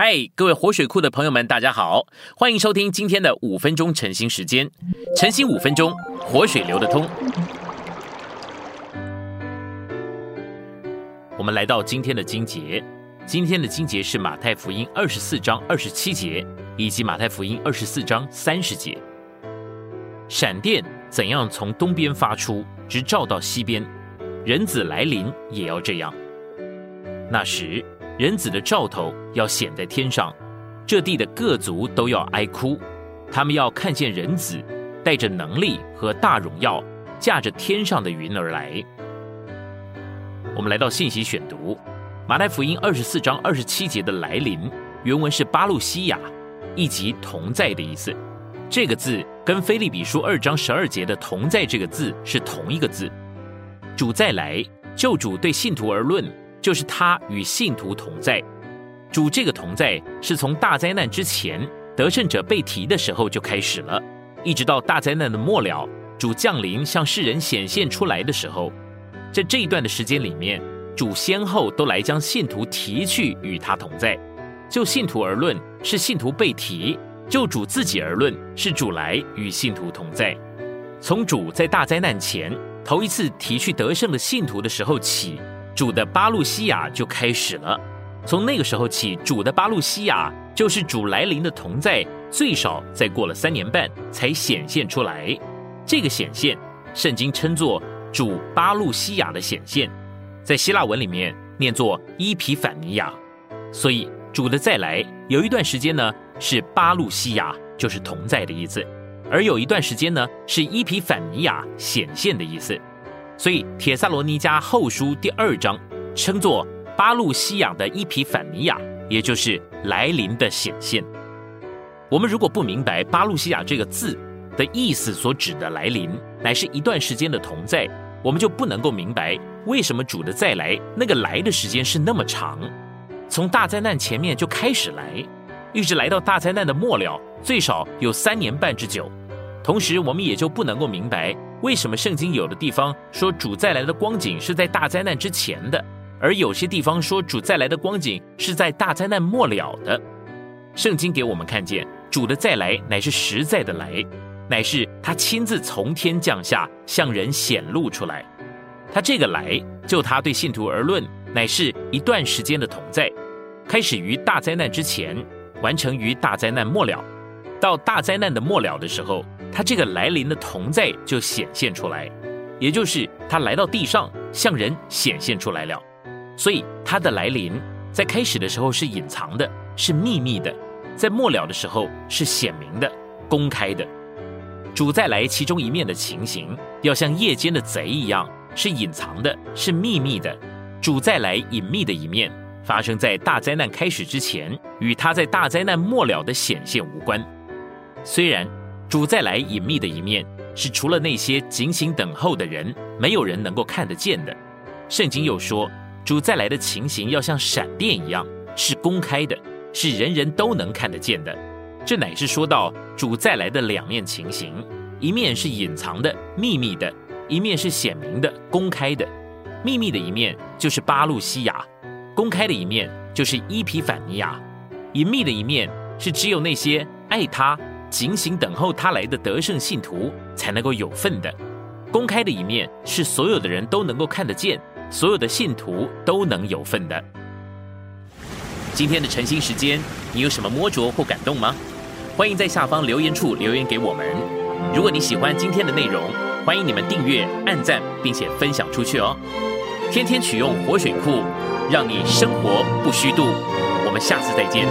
嗨，各位活水库的朋友们，大家好，欢迎收听今天的五分钟晨兴时间。晨兴五分钟，活水流得通。我们来到今天的经节，今天的经节是马太福音二十四章二十七节，以及马太福音二十四章三十节。闪电怎样从东边发出，直照到西边，人子来临也要这样。那时。人子的兆头要显在天上，这地的各族都要哀哭，他们要看见人子带着能力和大荣耀，驾着天上的云而来。我们来到信息选读，马太福音二十四章二十七节的来临，原文是巴路西亚，以及同在的意思。这个字跟菲利比书二章十二节的同在这个字是同一个字。主再来，救主对信徒而论。就是他与信徒同在，主这个同在是从大灾难之前得胜者被提的时候就开始了，一直到大灾难的末了，主降临向世人显现出来的时候，在这一段的时间里面，主先后都来将信徒提去与他同在。就信徒而论，是信徒被提；就主自己而论，是主来与信徒同在。从主在大灾难前头一次提去得胜的信徒的时候起。主的巴路西亚就开始了，从那个时候起，主的巴路西亚就是主来临的同在，最少再过了三年半才显现出来。这个显现，圣经称作主巴路西亚的显现，在希腊文里面念作伊皮反尼亚。所以主的再来有一段时间呢是巴路西亚，就是同在的意思，而有一段时间呢是伊皮反尼亚显现的意思。所以，《铁萨罗尼迦后书》第二章称作巴路西亚的伊皮反尼亚，也就是来临的显现。我们如果不明白巴路西亚这个字的意思所指的来临，乃是一段时间的同在，我们就不能够明白为什么主的再来那个来的时间是那么长，从大灾难前面就开始来，一直来到大灾难的末了，最少有三年半之久。同时，我们也就不能够明白。为什么圣经有的地方说主再来的光景是在大灾难之前的，而有些地方说主再来的光景是在大灾难末了的？圣经给我们看见主的再来乃是实在的来，乃是他亲自从天降下向人显露出来。他这个来，就他对信徒而论，乃是一段时间的同在，开始于大灾难之前，完成于大灾难末了。到大灾难的末了的时候。他这个来临的同在就显现出来，也就是他来到地上向人显现出来了。所以他的来临在开始的时候是隐藏的，是秘密的；在末了的时候是显明的、公开的。主再来其中一面的情形，要像夜间的贼一样，是隐藏的，是秘密的。主再来隐秘的一面，发生在大灾难开始之前，与他在大灾难末了的显现无关。虽然。主再来隐秘的一面，是除了那些警醒等候的人，没有人能够看得见的。圣经又说，主再来的情形要像闪电一样，是公开的，是人人都能看得见的。这乃是说到主再来的两面情形：一面是隐藏的、秘密的；一面是显明的、公开的。秘密的一面就是巴路西亚，公开的一面就是伊皮反尼亚。隐秘的一面是只有那些爱他。警醒等候他来的得胜信徒才能够有份的，公开的一面是所有的人都能够看得见，所有的信徒都能有份的。今天的晨兴时间，你有什么摸着或感动吗？欢迎在下方留言处留言给我们。如果你喜欢今天的内容，欢迎你们订阅、按赞，并且分享出去哦。天天取用活水库，让你生活不虚度。我们下次再见。